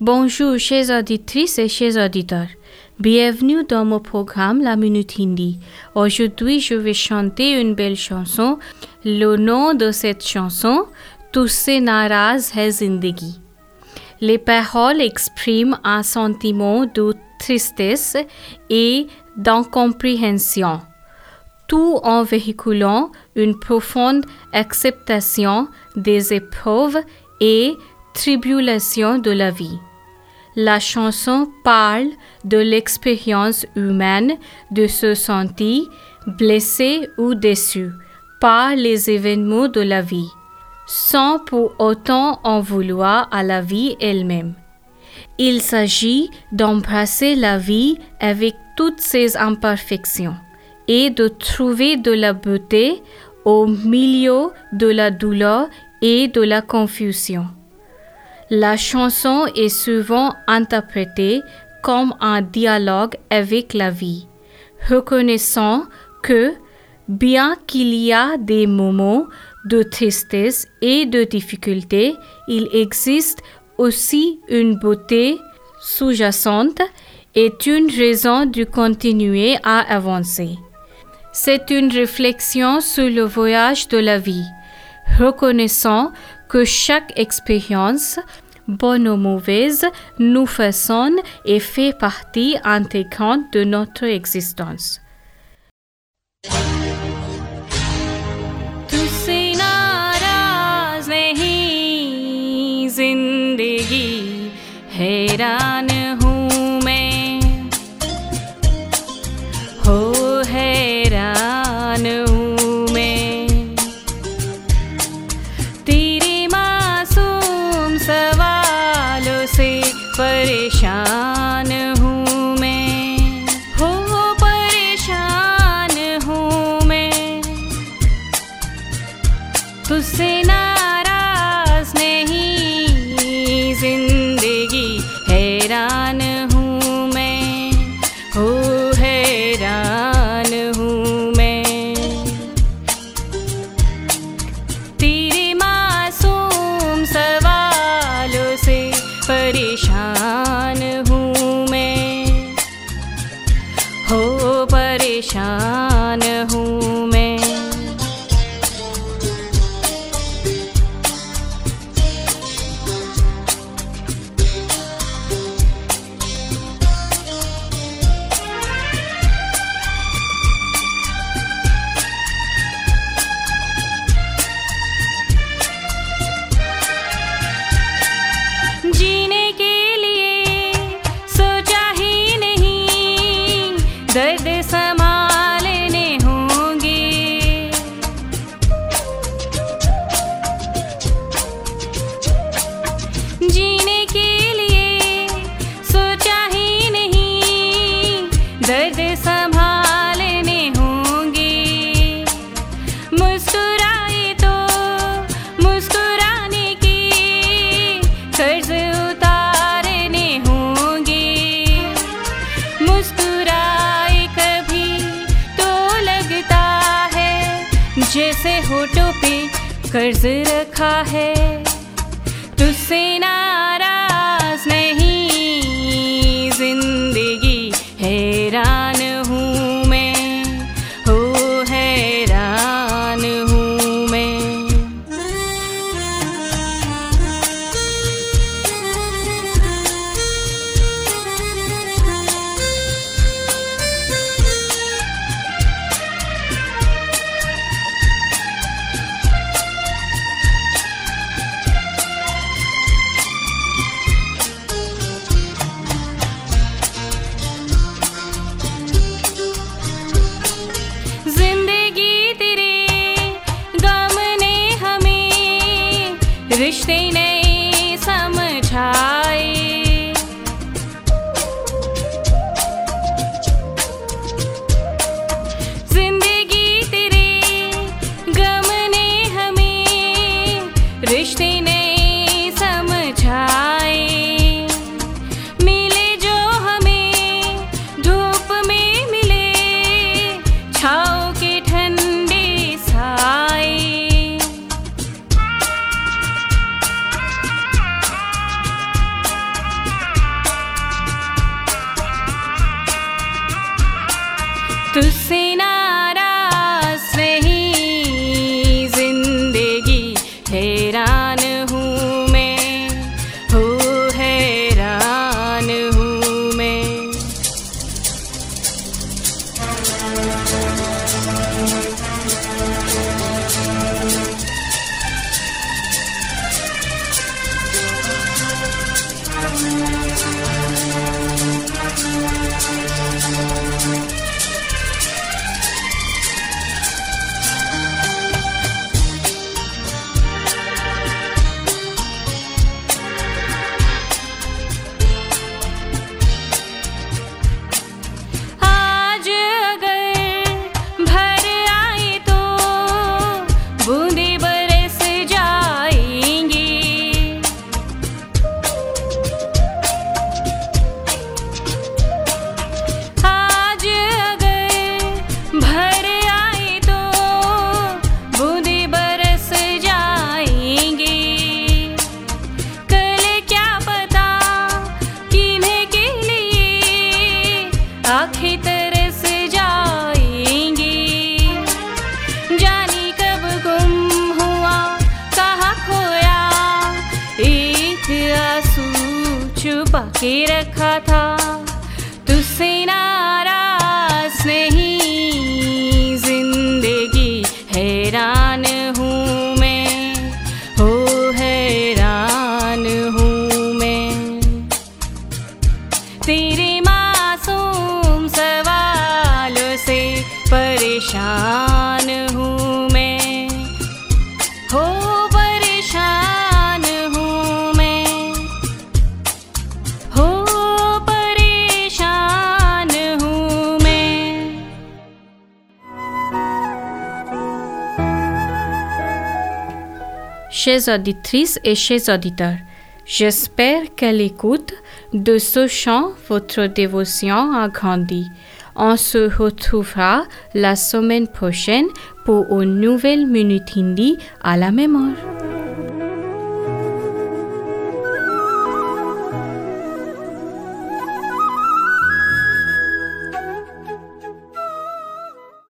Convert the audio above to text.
Bonjour chers auditrices et chers auditeurs. Bienvenue dans mon programme La Minute Hindi. Aujourd'hui, je vais chanter une belle chanson. Le nom de cette chanson, Tusse naraz hai zindagi. Les paroles expriment un sentiment de tristesse et d'incompréhension, tout en véhiculant une profonde acceptation des épreuves et tribulations de la vie. La chanson parle de l'expérience humaine de se sentir blessé ou déçu par les événements de la vie, sans pour autant en vouloir à la vie elle-même. Il s'agit d'embrasser la vie avec toutes ses imperfections et de trouver de la beauté au milieu de la douleur et de la confusion. La chanson est souvent interprétée comme un dialogue avec la vie, reconnaissant que, bien qu'il y a des moments de tristesse et de difficulté, il existe aussi une beauté sous-jacente et une raison de continuer à avancer. C'est une réflexion sur le voyage de la vie, reconnaissant que chaque expérience, bonne ou mauvaise, nous façonne et fait partie intégrante de notre existence. हैरान हूँ मैं। तेरे मासूम सवालों से परेशान हूँ मैं। हो परेशान हूँ मैं। जैसे होठों पे कर्ज रखा है। तुझसे नाराज़ Ah! to see रखा था Chers auditrices et chers auditeurs, j'espère qu'à l'écoute de ce chant, votre dévotion a grandi. On se retrouvera la semaine prochaine pour une nouvelle Minute Hindi à la mémoire.